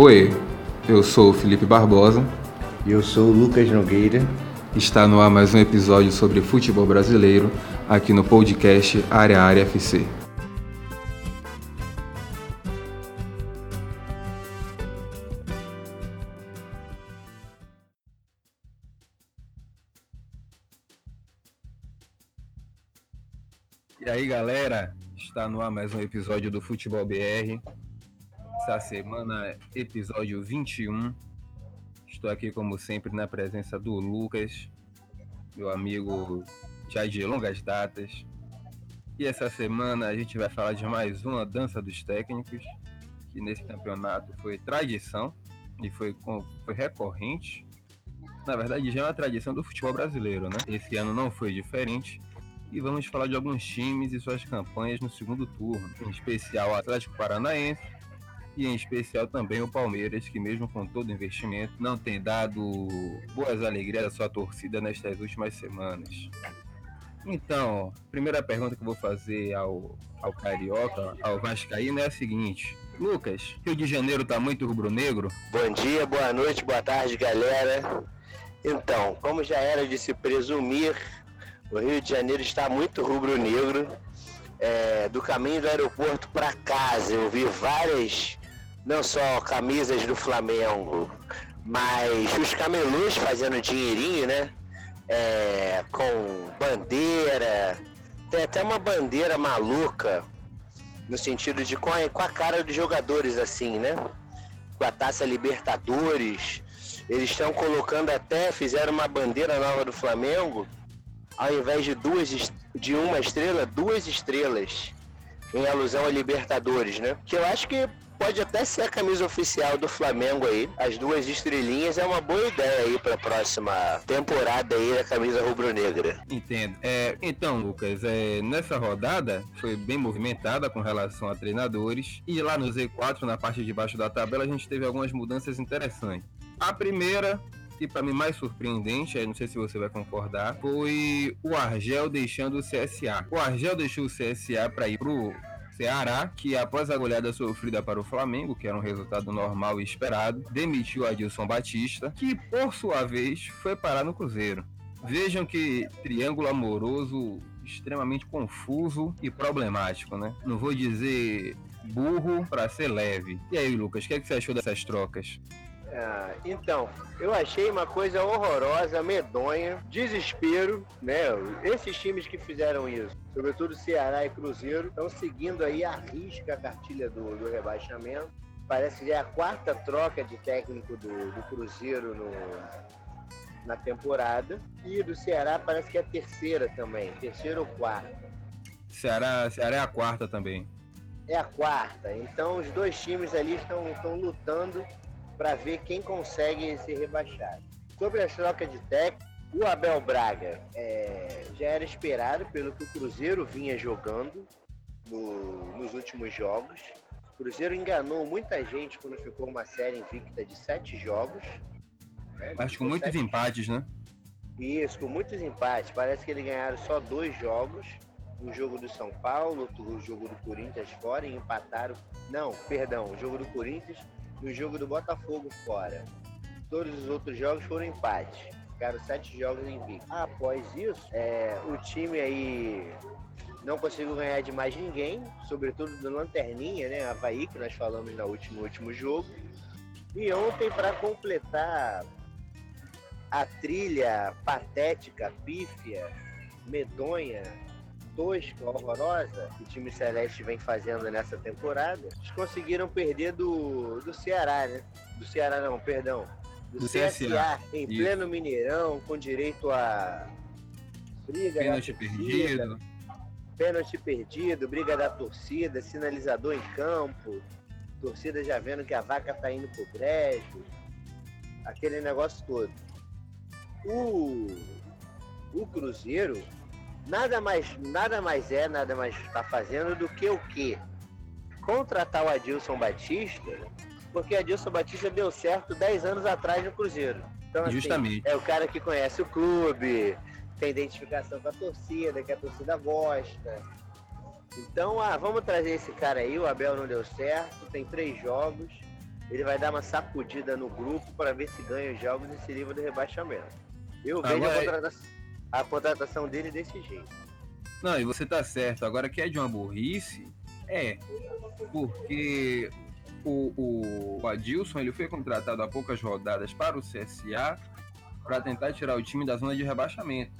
Oi, eu sou o Felipe Barbosa. E eu sou o Lucas Nogueira. Está no ar mais um episódio sobre futebol brasileiro aqui no podcast Área Área FC. E aí galera, está no ar mais um episódio do Futebol BR. Essa semana, episódio 21. Estou aqui, como sempre, na presença do Lucas, meu amigo já de longas datas. E essa semana a gente vai falar de mais uma dança dos técnicos, que nesse campeonato foi tradição e foi, foi recorrente. Na verdade, já é uma tradição do futebol brasileiro, né? Esse ano não foi diferente e vamos falar de alguns times e suas campanhas no segundo turno, em especial o Atlético Paranaense e em especial também o Palmeiras, que mesmo com todo o investimento não tem dado boas alegrias à sua torcida nestas últimas semanas. Então, primeira pergunta que eu vou fazer ao, ao Carioca, ao Vascaíno, é a seguinte. Lucas, Rio de Janeiro tá muito rubro-negro? Bom dia, boa noite, boa tarde, galera. Então, como já era de se presumir, o Rio de Janeiro está muito rubro-negro. É, do caminho do aeroporto para casa, eu vi várias, não só camisas do Flamengo, mas os camelôs fazendo dinheirinho, né? É, com bandeira, tem até uma bandeira maluca, no sentido de com a, com a cara dos jogadores, assim, né? Com a taça Libertadores. Eles estão colocando até, fizeram uma bandeira nova do Flamengo ao invés de duas de uma estrela, duas estrelas em alusão a Libertadores, né? Que eu acho que pode até ser a camisa oficial do Flamengo aí. As duas estrelinhas é uma boa ideia aí para a próxima temporada aí da camisa rubro-negra. Entendo. É, então, Lucas, é, nessa rodada foi bem movimentada com relação a treinadores e lá no Z4, na parte de baixo da tabela, a gente teve algumas mudanças interessantes. A primeira que para mim mais surpreendente, não sei se você vai concordar, foi o Argel deixando o CSA. O Argel deixou o CSA para ir pro Ceará, que após a goleada sofrida para o Flamengo, que era um resultado normal e esperado, demitiu Adilson Batista, que por sua vez foi parar no Cruzeiro. Vejam que triângulo amoroso extremamente confuso e problemático, né? Não vou dizer burro para ser leve. E aí, Lucas, o que, é que você achou dessas trocas? Ah, então, eu achei uma coisa horrorosa, medonha, desespero, né? Esses times que fizeram isso, sobretudo Ceará e Cruzeiro, estão seguindo aí a risca a cartilha do, do rebaixamento. Parece que é a quarta troca de técnico do, do Cruzeiro no, na temporada. E do Ceará parece que é a terceira também, terceira ou quarta. Ceará, Ceará é a quarta também. É a quarta. Então os dois times ali estão, estão lutando para ver quem consegue ser rebaixado. Sobre a troca de técnico, o Abel Braga é, já era esperado pelo que o Cruzeiro vinha jogando no, nos últimos jogos. O Cruzeiro enganou muita gente quando ficou uma série invicta de sete jogos. Né? Mas com muitos sete... empates, né? Isso, com muitos empates. Parece que eles ganharam só dois jogos. Um jogo do São Paulo, outro jogo do Corinthians fora e empataram. Não, perdão, o jogo do Corinthians no jogo do Botafogo fora. Todos os outros jogos foram empate. Ficaram sete jogos em invicto. Após isso, é, o time aí não conseguiu ganhar de mais ninguém, sobretudo do Lanterninha, né? Havaí, que nós falamos no último, último jogo. E ontem, para completar a trilha patética, pífia, medonha tosca, horrorosa que o time Celeste vem fazendo nessa temporada, eles conseguiram perder do, do Ceará, né? Do Ceará não, perdão. Do, do CSA, CSA, em Isso. pleno Mineirão, com direito a briga pênalti perdido. Pênalti perdido, briga da torcida, sinalizador em campo, torcida já vendo que a vaca tá indo pro brejo, aquele negócio todo. O, o Cruzeiro nada mais, nada mais é, nada mais está fazendo do que o quê? Contratar o Adilson Batista, porque Adilson Batista deu certo 10 anos atrás no Cruzeiro. Então, assim, Justamente. É o cara que conhece o clube, tem identificação com a torcida, que a torcida gosta. Então, ah, vamos trazer esse cara aí, o Abel não deu certo, tem três jogos. ele vai dar uma sacudida no grupo para ver se ganha os jogos e se livra do rebaixamento. Eu vejo a, contratação, a contratação dele desse jeito. Não, e você tá certo. Agora que é de uma burrice, é. Porque o, o Adilson ele foi contratado há poucas rodadas para o CSA para tentar tirar o time da zona de rebaixamento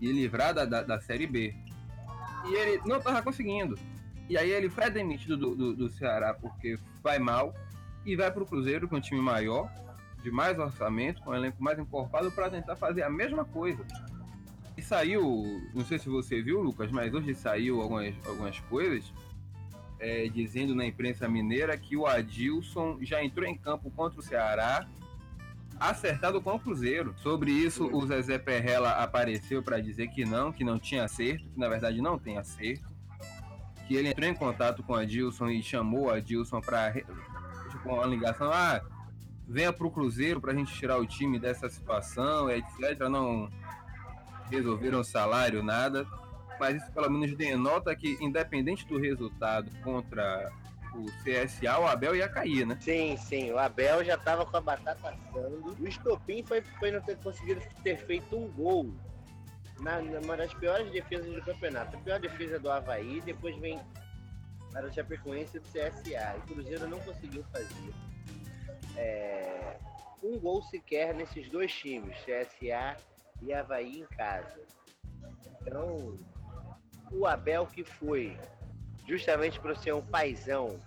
e livrar da, da, da Série B. E ele não estava conseguindo. E aí ele foi demitido do, do, do, Ceará porque vai mal e vai para o Cruzeiro, com é um time maior, de mais orçamento, com um elenco mais encorpado, para tentar fazer a mesma coisa. E saiu, não sei se você viu, Lucas, mas hoje saiu algumas, algumas coisas é, dizendo na imprensa mineira que o Adilson já entrou em campo contra o Ceará acertado com o Cruzeiro. Sobre isso, o Zezé Perrella apareceu para dizer que não, que não tinha acerto, que na verdade não tem acerto. Que ele entrou em contato com a Dilson e chamou a Dilson para tipo, uma ligação, ah, venha para o Cruzeiro para a gente tirar o time dessa situação, etc. Não resolveram salário, nada. Mas isso pelo menos denota que, independente do resultado contra o CSA, o Abel ia cair, né? Sim, sim. O Abel já tava com a batata assando. O estopim foi, foi não ter conseguido ter feito um gol. Na, numa das piores defesas do campeonato. A pior defesa do Havaí, depois vem para o Chapecoense e do CSA. O Cruzeiro não conseguiu fazer é, um gol sequer nesses dois times, CSA e Havaí em casa. Então, o Abel que foi justamente para ser um paizão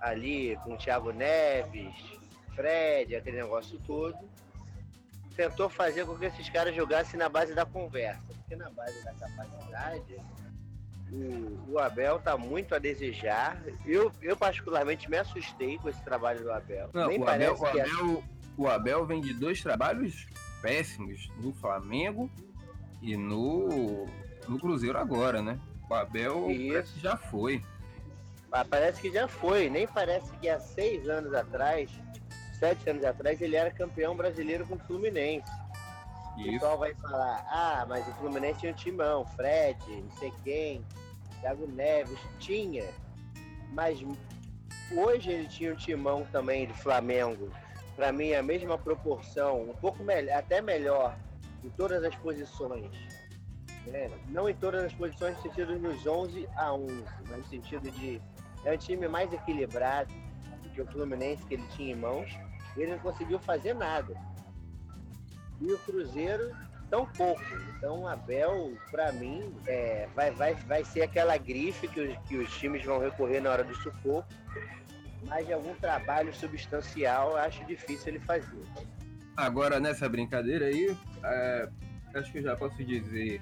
ali com o Thiago Neves, Fred, aquele negócio todo, tentou fazer com que esses caras jogassem na base da conversa, porque na base da capacidade o, o Abel tá muito a desejar. Eu, eu particularmente me assustei com esse trabalho do Abel. Não, Nem o, Abel, o, é Abel, o Abel vem de dois trabalhos péssimos no Flamengo e no, no Cruzeiro agora, né? O Abel já foi. Ah, parece que já foi. Nem parece que há seis anos atrás, sete anos atrás, ele era campeão brasileiro com o Fluminense. Isso. O pessoal vai falar, ah, mas o Fluminense tinha um timão, Fred, não sei quem, Thiago Neves, tinha. Mas hoje ele tinha um timão também de Flamengo. Para mim, a mesma proporção, um pouco melhor, até melhor, em todas as posições né? Não em todas as posições, no sentido dos 11 a 11, mas no sentido de é um time mais equilibrado do que o Fluminense que ele tinha em mãos. Ele não conseguiu fazer nada. E o Cruzeiro tão pouco. Então, Abel, para mim, é, vai, vai, vai ser aquela grife que os, que os times vão recorrer na hora do sufoco. Mas de algum trabalho substancial, acho difícil ele fazer. Agora, nessa brincadeira aí, é, acho que eu já posso dizer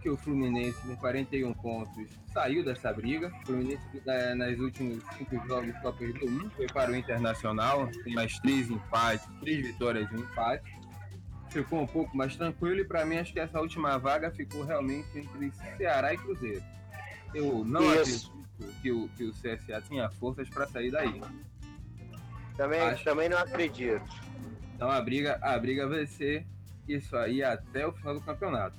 que o Fluminense, com 41 pontos, saiu dessa briga. O Fluminense, é, nas últimos cinco jogos, só perdeu um, foi para o Internacional, tem mais três empates, três vitórias e um empate. Ficou um pouco mais tranquilo e, para mim, acho que essa última vaga ficou realmente entre Ceará e Cruzeiro. Eu não Isso. acredito que o, que o CSA tinha forças para sair daí. Também, acho... também não acredito. Então a briga, a briga vai ser isso aí até o final do campeonato.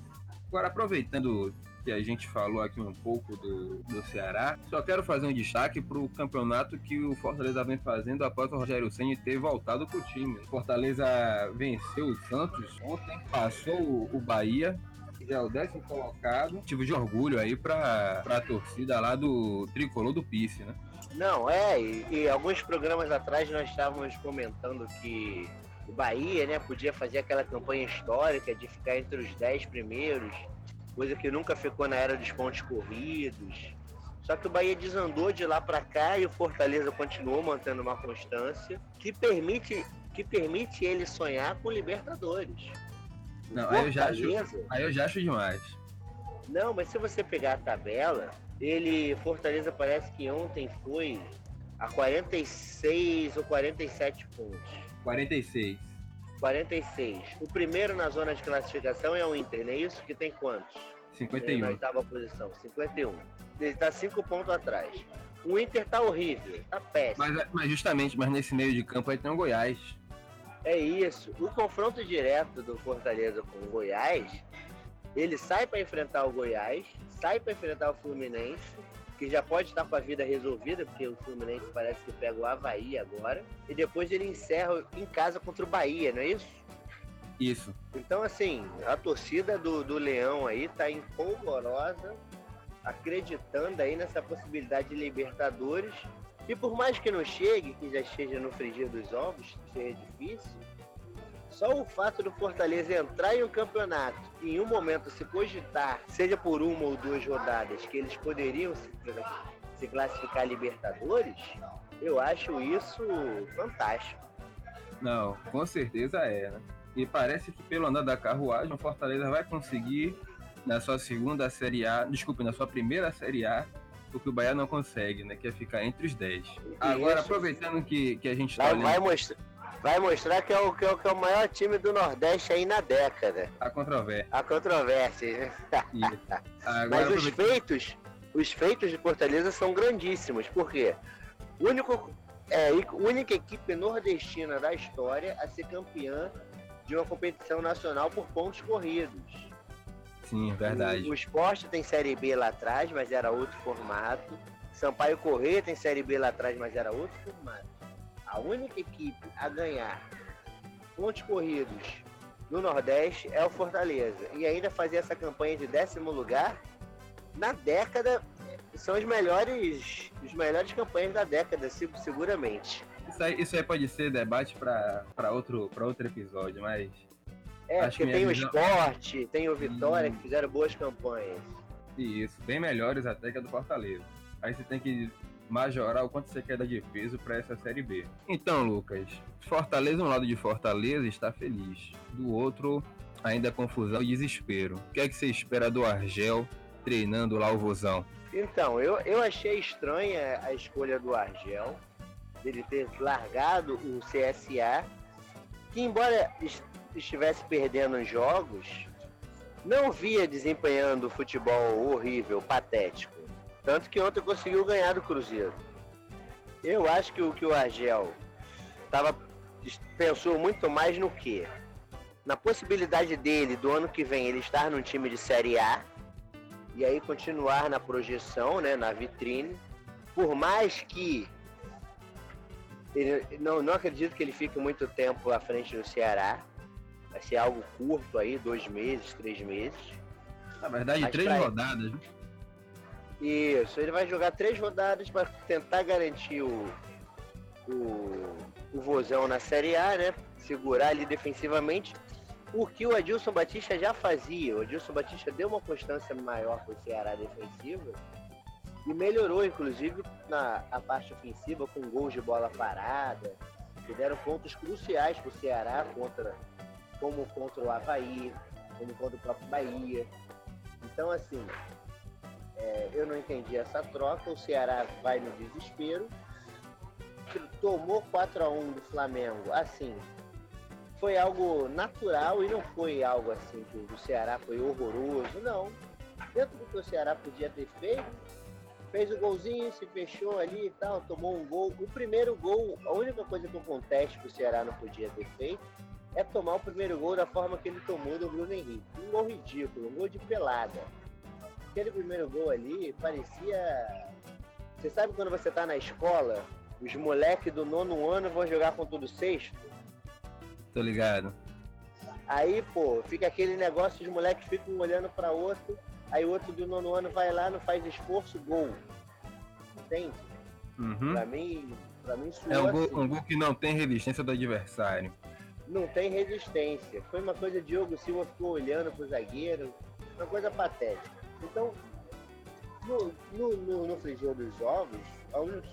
Agora, aproveitando que a gente falou aqui um pouco do, do Ceará, só quero fazer um destaque para o campeonato que o Fortaleza vem fazendo após o Rogério Senna ter voltado para o time. Fortaleza venceu o Santos ontem, passou o Bahia já é o décimo colocado. Motivo de orgulho aí para a torcida lá do tricolor do Pice, né? Não, é, e, e, alguns programas atrás nós estávamos comentando que o Bahia, né, podia fazer aquela campanha histórica de ficar entre os dez primeiros, coisa que nunca ficou na era dos pontos corridos. Só que o Bahia desandou de lá para cá e o Fortaleza continuou mantendo uma constância que permite, que permite ele sonhar com Libertadores. Não, aí eu, já acho, aí eu já acho demais. Não, mas se você pegar a tabela, ele, Fortaleza parece que ontem foi a 46 ou 47 pontos. 46. 46. O primeiro na zona de classificação é o Inter, não é isso? Que tem quantos? 51. Na oitava posição, 51. Ele está 5 pontos atrás. O Inter tá horrível, tá péssimo. Mas, mas, justamente, mas nesse meio de campo aí tem o Goiás. É isso. O confronto direto do Fortaleza com o Goiás, ele sai para enfrentar o Goiás, sai para enfrentar o Fluminense que já pode estar com a vida resolvida, porque o Fluminense parece que pega o Havaí agora, e depois ele encerra em casa contra o Bahia, não é isso? Isso. Então, assim, a torcida do, do Leão aí tá empolvorosa, acreditando aí nessa possibilidade de Libertadores. E por mais que não chegue, que já esteja no frigir dos ovos, seja difícil, só o fato do Fortaleza entrar em um campeonato e em um momento se cogitar, seja por uma ou duas rodadas, que eles poderiam se, se classificar Libertadores, eu acho isso fantástico. Não, com certeza é, né? E parece que pelo andar da carruagem, o Fortaleza vai conseguir na sua segunda Série A, desculpe, na sua primeira Série A, o que o Bahia não consegue, né? Que é ficar entre os 10. Agora, aproveitando que, que a gente tá vai, olhando... vai, mostrar, vai mostrar que é, o, que, é o, que é o maior time do Nordeste aí na década. A controvérsia. A controvérsia. Mas os feitos, os feitos de Fortaleza são grandíssimos. Por quê? O único, é, única equipe nordestina da história a ser campeã de uma competição nacional por pontos corridos. Sim, verdade. O, o esporte tem Série B lá atrás, mas era outro formato. Sampaio Corrêa tem Série B lá atrás, mas era outro formato. A única equipe a ganhar pontos corridos no Nordeste é o Fortaleza. E ainda fazer essa campanha de décimo lugar na década são os melhores, os melhores campanhas da década, seguramente. Isso aí, isso aí pode ser debate para outro, outro episódio, mas. É, Acho porque tem o esporte, tem o Vitória, hum. que fizeram boas campanhas. Isso, bem melhores até que a do Fortaleza. Aí você tem que majorar o quanto você quer dar de peso para essa Série B. Então, Lucas, Fortaleza, um lado de Fortaleza está feliz, do outro, ainda confusão e desespero. O que é que você espera do Argel treinando lá o Vozão? Então, eu, eu achei estranha a escolha do Argel dele ter largado o CSA, que embora estivesse perdendo jogos, não via desempenhando futebol horrível, patético. Tanto que ontem conseguiu ganhar do Cruzeiro. Eu acho que o que o Argel tava, pensou muito mais no que? Na possibilidade dele, do ano que vem, ele estar num time de Série A e aí continuar na projeção, né, na vitrine. Por mais que ele, não, não acredito que ele fique muito tempo à frente do Ceará. Vai ser algo curto aí, dois meses, três meses. Na verdade, Mas três rodadas. Né? Isso, ele vai jogar três rodadas para tentar garantir o, o, o Vozão na Série A, né? Segurar ali defensivamente. O que o Adilson Batista já fazia. O Adilson Batista deu uma constância maior para o Ceará defensiva e melhorou, inclusive, na a parte ofensiva, com gols de bola parada, que deram pontos cruciais para o Ceará, contra, como contra o Havaí, como contra o próprio Bahia. Então, assim, é, eu não entendi essa troca. O Ceará vai no desespero. Tomou 4 a 1 do Flamengo. Assim, foi algo natural e não foi algo assim que o Ceará foi horroroso. Não. Dentro do que o Ceará podia ter feito, fez o golzinho, se fechou ali e tal, tomou um gol. O primeiro gol, a única coisa que eu contesto que o Ceará não podia ter feito é tomar o primeiro gol da forma que ele tomou do Bruno Henrique. Um gol ridículo, um gol de pelada. Aquele primeiro gol ali parecia. Você sabe quando você tá na escola, os moleques do nono ano vão jogar com tudo sexto? Tô ligado. Aí, pô, fica aquele negócio, os moleques ficam olhando para outro aí o outro do nono ano vai lá, não faz esforço, gol. Entende? Uhum. Pra mim, pra mim É um gol, assim. um gol que não tem resistência do adversário. Não tem resistência. Foi uma coisa, Diogo Silva ficou olhando pro zagueiro, uma coisa patética. Então, no, no, no, no frigir dos único,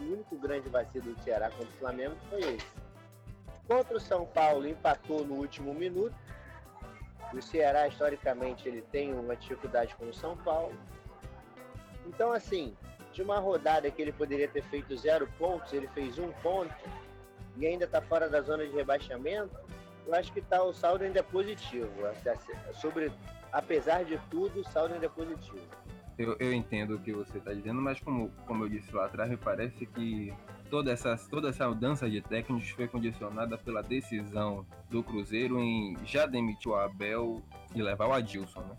o único grande vacilo do Ceará contra o Flamengo foi esse. Contra o São Paulo, empatou no último minuto, o Ceará, historicamente, ele tem uma dificuldade com o São Paulo. Então, assim, de uma rodada que ele poderia ter feito zero pontos, ele fez um ponto e ainda está fora da zona de rebaixamento, eu acho que tá, o saldo ainda é positivo. Sobre, apesar de tudo, o saldo ainda é positivo. Eu, eu entendo o que você está dizendo, mas como, como eu disse lá atrás, me parece que toda essa, toda essa mudança de técnicos foi condicionada pela decisão do Cruzeiro em já demitir o Abel e levar o Adilson, né?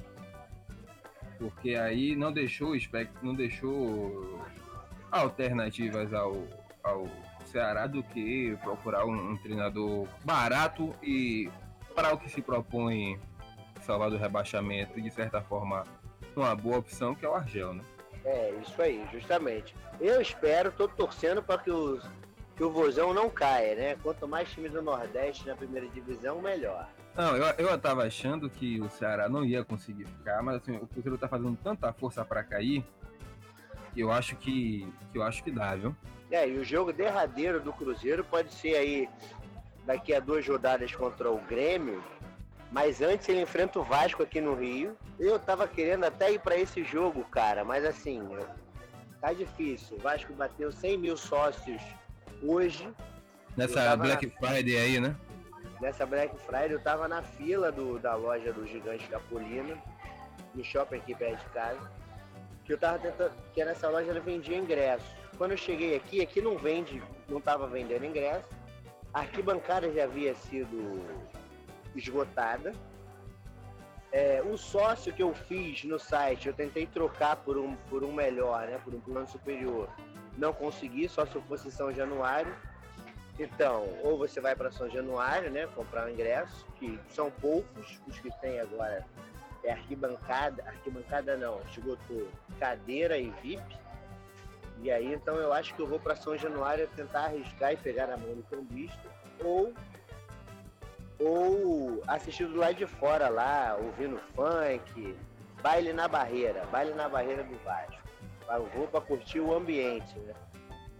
Porque aí não deixou não deixou alternativas ao, ao Ceará do que procurar um, um treinador barato e para o que se propõe salvar do rebaixamento e de certa forma uma boa opção que é o Argel, né? É, isso aí, justamente. Eu espero, tô torcendo para que, os, que o Vozão não caia, né? Quanto mais times do Nordeste na primeira divisão, melhor. Não, eu, eu tava achando que o Ceará não ia conseguir ficar, mas assim, o Cruzeiro tá fazendo tanta força para cair que eu acho que, que eu acho que dá, viu? É, e o jogo derradeiro do Cruzeiro pode ser aí daqui a duas rodadas contra o Grêmio, mas antes ele enfrenta o Vasco aqui no Rio. Eu tava querendo até ir para esse jogo, cara, mas assim, tá difícil. O Vasco bateu 100 mil sócios hoje. Nessa Black na... Friday aí, né? Nessa Black Friday eu tava na fila do, da loja do Gigante Capolino, no shopping aqui perto de casa. Que eu tava tentando. Que nessa loja ela vendia ingresso. Quando eu cheguei aqui, aqui não vende, não tava vendendo ingresso. A arquibancada já havia sido esgotada. É, o sócio que eu fiz no site, eu tentei trocar por um, por um melhor, né, por um plano superior. Não consegui, só se eu fosse São Januário. Então, ou você vai para São Januário, né, comprar um ingresso, que são poucos os que tem agora. É arquibancada, arquibancada não, esgotou cadeira e VIP. E aí, então, eu acho que eu vou para São Januário tentar arriscar e pegar a mão do cambista, ou ou assistir do lado de fora lá, ouvindo funk, baile na barreira, baile na barreira do Vasco. Eu vou para curtir o ambiente, né?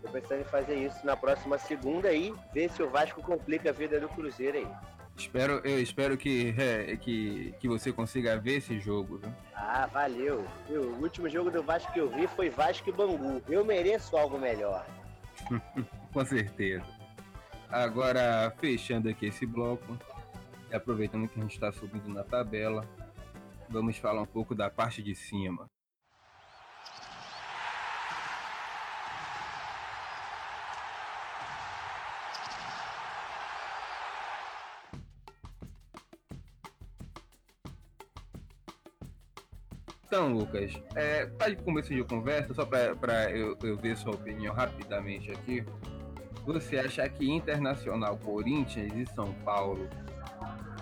Tô pensando em fazer isso na próxima segunda aí, ver se o Vasco complica a vida do Cruzeiro aí. Espero, eu espero que, é, que, que você consiga ver esse jogo, viu? Ah, valeu. O último jogo do Vasco que eu vi foi Vasco e Bangu. Eu mereço algo melhor. Com certeza. Agora, fechando aqui esse bloco, aproveitando que a gente está subindo na tabela, vamos falar um pouco da parte de cima. Então, Lucas, é, para de começo de conversa, só para eu, eu ver sua opinião rapidamente aqui. Você acha que Internacional, Corinthians e São Paulo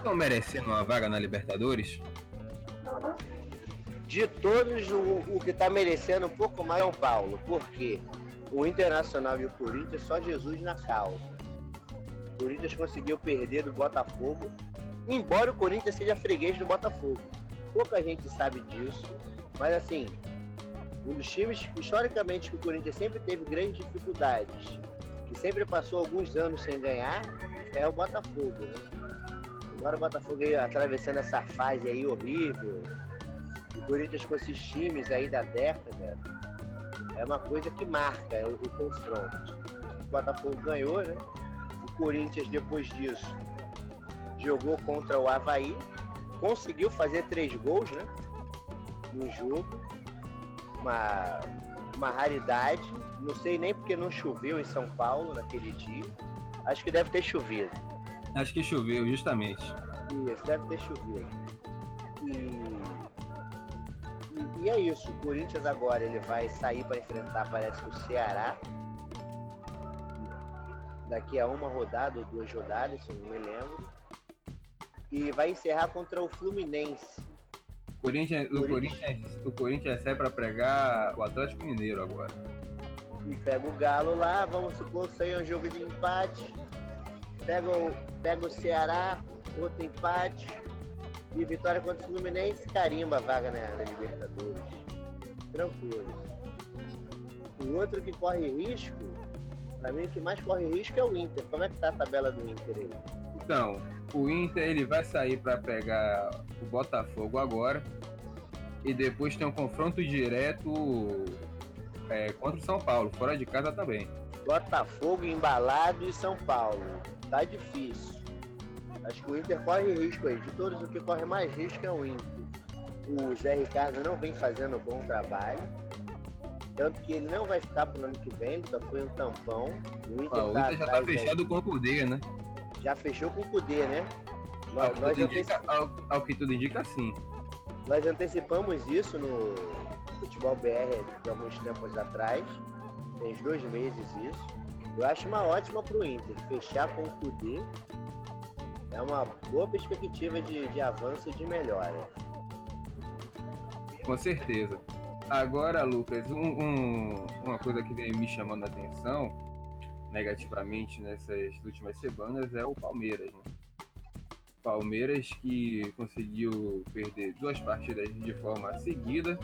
estão merecendo uma vaga na Libertadores? De todos, o, o que está merecendo um pouco mais é o Paulo. porque O Internacional e o Corinthians, só Jesus na causa. O Corinthians conseguiu perder do Botafogo, embora o Corinthians seja freguês do Botafogo. Pouca gente sabe disso, mas assim, um dos times, historicamente, que o Corinthians sempre teve grandes dificuldades que sempre passou alguns anos sem ganhar, é o Botafogo. Né? Agora o Botafogo aí, atravessando essa fase aí horrível, o Corinthians com esses times aí da década, é uma coisa que marca é o, o confronto. O Botafogo ganhou, né? O Corinthians, depois disso, jogou contra o Havaí, conseguiu fazer três gols, né? No jogo. Uma, uma raridade não sei nem porque não choveu em São Paulo naquele dia. Acho que deve ter chovido. Acho que choveu, justamente. Isso, deve ter chovido. E, e, e é isso. O Corinthians agora ele vai sair para enfrentar, parece, o Ceará. Daqui a uma rodada ou duas rodadas, se eu não me lembro. E vai encerrar contra o Fluminense. Corinthians, o, Corinthians, o Corinthians sai para pregar o Atlético Mineiro agora e pega o Galo lá, vamos supor que é um jogo de empate, pega o, pega o Ceará, outro empate, e vitória contra o Fluminense, carimba a vaga na, na Libertadores. Tranquilo. O outro que corre risco, para mim o que mais corre risco é o Inter. Como é que tá a tabela do Inter aí? Então, o Inter ele vai sair para pegar o Botafogo agora e depois tem um confronto direto é, contra o São Paulo, fora de casa também. Botafogo embalado e São Paulo. Tá difícil. Acho que o Inter corre risco aí. De todos, o que corre mais risco é o Inter. O Zé Ricardo não vem fazendo bom trabalho. Tanto que ele não vai ficar pro ano que vem, só foi um tampão. O Inter, ah, o tá Inter já tá fechado aí. com o Cudê, né? Já fechou com o Cudê, né? Nós, ao, nós indica, ao, ao, que tudo indica, sim. Nós antecipamos isso no Futebol BR de alguns tempos atrás. Tem uns dois meses isso. Eu acho uma ótima para o Inter. Fechar com o Kudê é uma boa perspectiva de, de avanço e de melhora. Com certeza. Agora, Lucas, um, um, uma coisa que vem me chamando a atenção negativamente nessas últimas semanas é o Palmeiras. Né? Palmeiras que conseguiu perder duas partidas de forma seguida,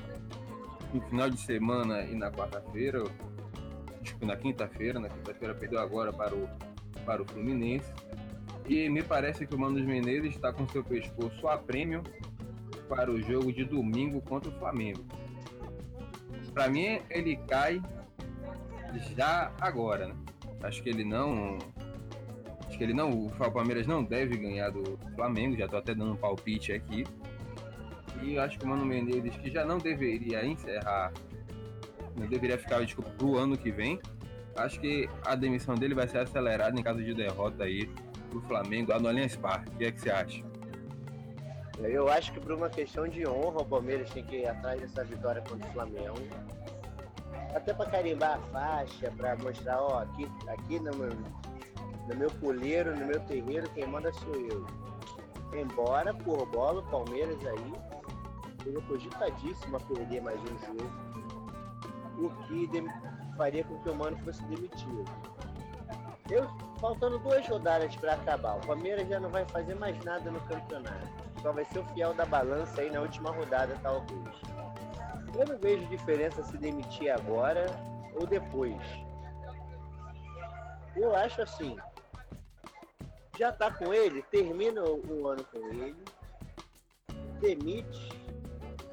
no final de semana e na quarta-feira, tipo na quinta-feira, na quinta-feira perdeu agora para o, para o Fluminense. E me parece que o Mano Menezes está com seu pescoço a prêmio para o jogo de domingo contra o Flamengo. Para mim, ele cai já agora, né? Acho que ele não. Acho que ele não. O Palmeiras não deve ganhar do Flamengo, já tô até dando um palpite aqui. E acho que o Mano Menezes, que já não deveria encerrar, deveria ficar, desculpa, pro ano que vem. Acho que a demissão dele vai ser acelerada em caso de derrota aí pro Flamengo lá no Allianz Parque. O que é que você acha? Eu acho que por uma questão de honra o Palmeiras tem que ir atrás dessa vitória contra o Flamengo. Até para carimbar a faixa, para mostrar, ó, aqui, aqui no, meu, no meu puleiro, no meu terreiro, quem manda sou eu. Embora, por bola, o Palmeiras aí seria cogitadíssimo a perder mais um jogo, o que faria com que o Mano fosse demitido. Eu, faltando duas rodadas para acabar, o Palmeiras já não vai fazer mais nada no campeonato. Só vai ser o fiel da balança aí na última rodada, talvez. Eu não vejo diferença se demitir agora ou depois. Eu acho assim. Já tá com ele, termina o ano com ele, demite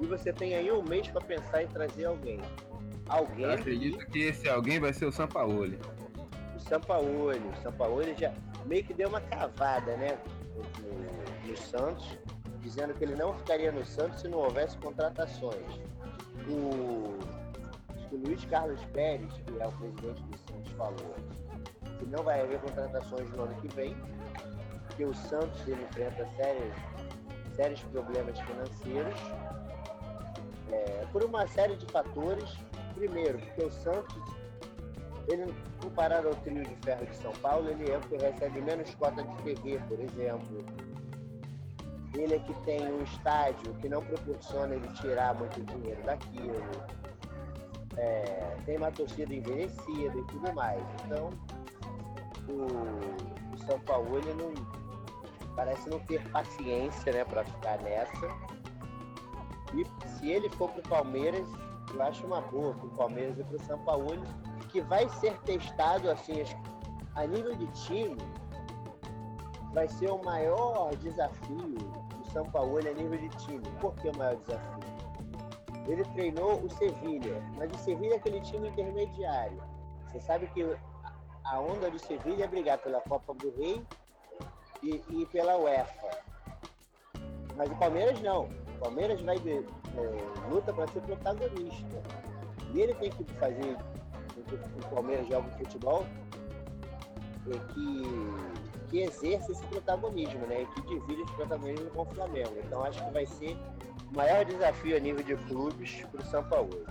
e você tem aí um mês para pensar em trazer alguém. Alguém. Eu acredito que esse alguém vai ser o Sampaoli. O Sampaoli. O Sampaoli já meio que deu uma cavada, né? No, no Santos, dizendo que ele não ficaria no Santos se não houvesse contratações o, o Luiz Carlos Pérez, que é o presidente do Santos, falou que não vai haver contratações no ano que vem, que o Santos ele enfrenta sérios, sérios problemas financeiros é, por uma série de fatores. Primeiro, porque o Santos, ele, comparado ao trio de ferro de São Paulo, ele é o que recebe menos cota de TV, por exemplo ele é que tem um estádio que não proporciona ele tirar muito dinheiro daquilo. É, tem uma torcida envelhecida e tudo mais. Então, o, o São Paulo ele não parece não ter paciência né, para ficar nessa. E se ele for para o Palmeiras, eu acho uma boa para o Palmeiras e para o São Paulo, que vai ser testado assim a nível de time. Vai ser o maior desafio são Paulo a nível de time. Por que o maior desafio? Ele treinou o Sevilha, mas o Sevilha é aquele time intermediário. Você sabe que a onda do Sevilha é brigar pela Copa do Rei e, e pela UEFA. Mas o Palmeiras não. O Palmeiras vai de, é, luta para ser protagonista. E ele tem que fazer o Palmeiras joga futebol é que que exerce esse protagonismo, né? Que divide esse protagonismo com o Flamengo. Então acho que vai ser o maior desafio a nível de clubes para o São Paulo.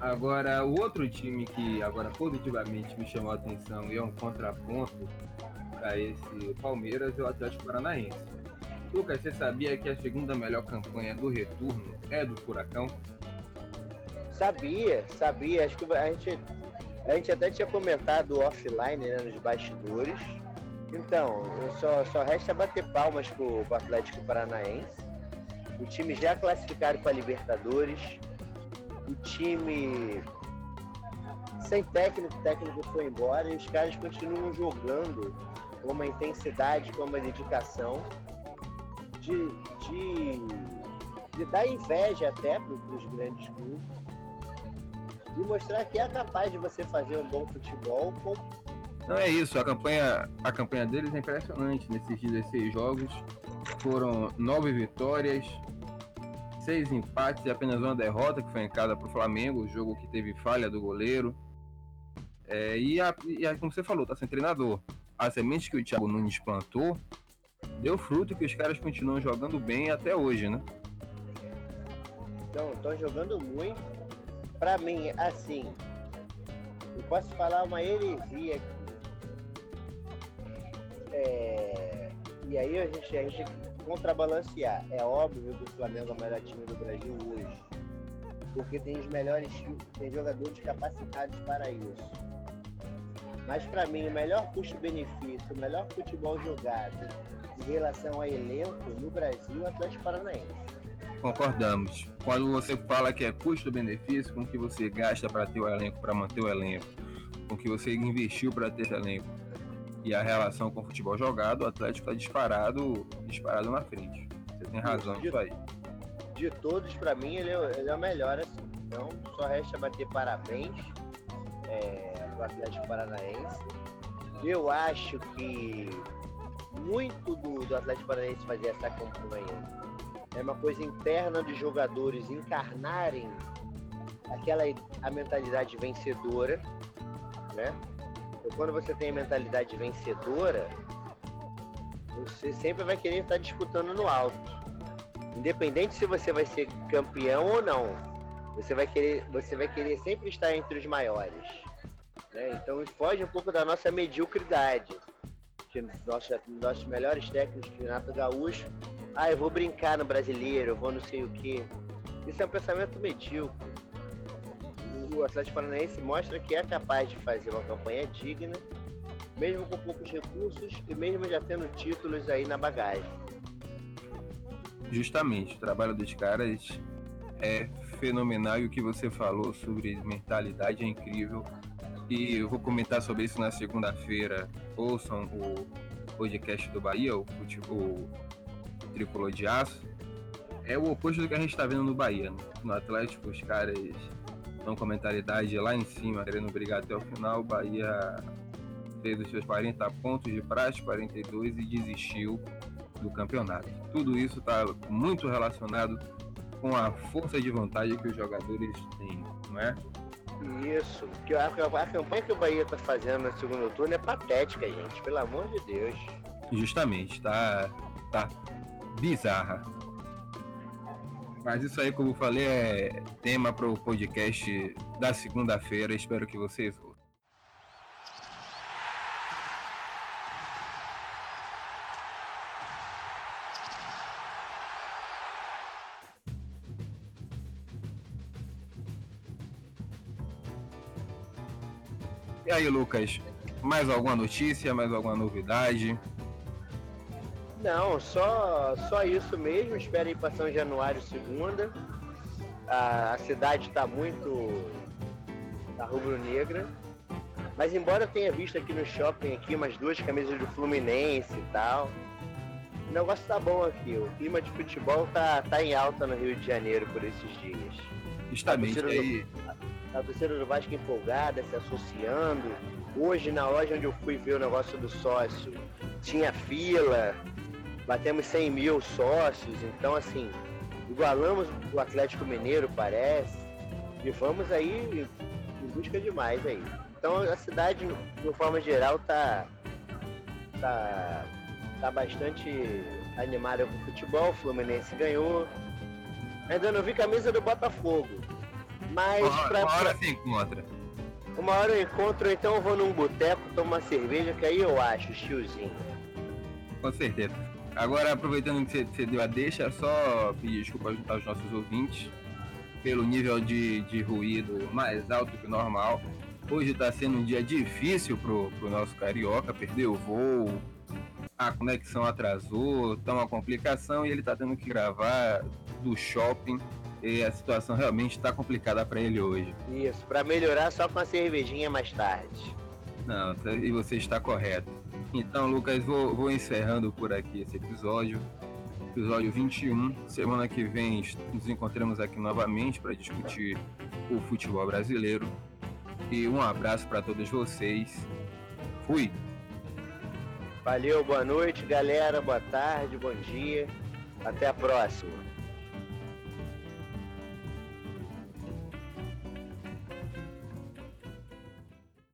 Agora, o outro time que agora positivamente me chamou a atenção e é um contraponto para esse Palmeiras é o Atlético Paranaense. Lucas, você sabia que a segunda melhor campanha do retorno é do Furacão? Sabia, sabia. Acho que a gente a gente até tinha comentado offline, né, nos bastidores. Então, só, só resta bater palmas pro, pro Atlético Paranaense. O time já classificado para Libertadores. O time sem técnico, o técnico foi embora e os caras continuam jogando com uma intensidade, com uma dedicação de, de, de dar inveja até para os grandes clubes e mostrar que é capaz de você fazer um bom futebol com não é isso, a campanha, a campanha deles é impressionante nesses 16 jogos. Foram nove vitórias, seis empates e apenas uma derrota, que foi em casa para o Flamengo, o jogo que teve falha do goleiro. É, e, a, e a, como você falou, tá sem treinador. A semente que o Thiago Nunes plantou deu fruto que os caras continuam jogando bem até hoje, né? estão jogando muito. Para mim, assim, eu posso falar uma heresia aqui. É, e aí a gente, a gente contrabalancear. É óbvio que o Flamengo é o melhor time do Brasil hoje. Porque tem os melhores tem jogadores capacitados para isso. Mas para mim, o melhor custo-benefício, o melhor futebol jogado em relação a elenco no Brasil o Atlético Paranaense. Concordamos. Quando você fala que é custo-benefício, com o que você gasta para ter o elenco, para manter o elenco, com o que você investiu para ter esse elenco, e a relação com o futebol jogado, o Atlético está disparado, disparado na frente. Você tem razão nisso aí. De todos, para mim, ele é, ele é, o melhor, assim. Então, só resta bater parabéns é, do Atlético Paranaense. Eu acho que muito do, do Atlético Paranaense fazer essa campanha é uma coisa interna de jogadores encarnarem aquela a mentalidade vencedora, né? Então, quando você tem a mentalidade vencedora, você sempre vai querer estar disputando no alto. Independente se você vai ser campeão ou não, você vai querer, você vai querer sempre estar entre os maiores. Né? Então foge um pouco da nossa mediocridade. Que nossa, nossos melhores técnicos, Renato Gaúcho, ah, eu vou brincar no brasileiro, eu vou não sei o quê. Isso é um pensamento medíocre o Atlético Paranaense mostra que é capaz de fazer uma campanha digna, mesmo com poucos recursos e mesmo já tendo títulos aí na bagagem. Justamente, o trabalho dos caras é fenomenal e o que você falou sobre mentalidade é incrível. E eu vou comentar sobre isso na segunda-feira. Ouçam o podcast do Bahia, o, o Tricolor de Aço. É o oposto do que a gente está vendo no Bahia. Né? No Atlético, os caras não com a mentalidade lá em cima, querendo brigar até o final. O Bahia fez os seus 40 pontos de praxe, 42 e desistiu do campeonato. Tudo isso está muito relacionado com a força de vontade que os jogadores têm, não é? Isso, que a, a campanha que o Bahia está fazendo no segundo turno é patética, gente, pelo amor de Deus. Justamente, tá, tá bizarra. Mas isso aí, como eu falei, é tema para o podcast da segunda-feira. Espero que vocês ouçam. Aí, Lucas, mais alguma notícia, mais alguma novidade? Não, só, só isso mesmo. Espero ir para São Januário segunda. A, a cidade está muito. tá rubro-negra. Mas embora eu tenha visto aqui no shopping aqui umas duas camisas do Fluminense e tal. O negócio tá bom aqui. O clima de futebol tá, tá em alta no Rio de Janeiro por esses dias. Justamente a aí. A torcida do Vasco empolgada, se associando. Hoje, na loja onde eu fui ver o negócio do sócio, tinha fila batemos 100 mil sócios, então assim, igualamos o Atlético Mineiro, parece, e vamos aí em busca de mais aí. Então a cidade, de forma geral, tá, tá, tá bastante animada com o futebol, o Fluminense ganhou. Ainda não vi camisa do Botafogo. Mas uma, pra, uma hora se encontra. Uma hora eu encontro, então eu vou num boteco, tomo uma cerveja, que aí eu acho, tiozinho. Com certeza. Agora, aproveitando que você deu a deixa, só pedir desculpa aos nossos ouvintes pelo nível de, de ruído mais alto que o normal. Hoje está sendo um dia difícil pro, pro nosso carioca, perdeu o voo, a conexão atrasou, tá uma complicação e ele está tendo que gravar do shopping e a situação realmente está complicada para ele hoje. Isso, para melhorar só com a cervejinha mais tarde. Não, e você está correto. Então, Lucas, vou, vou encerrando por aqui esse episódio. Episódio 21. Semana que vem nos encontramos aqui novamente para discutir o futebol brasileiro. E um abraço para todos vocês. Fui! Valeu, boa noite, galera. Boa tarde, bom dia. Até a próxima.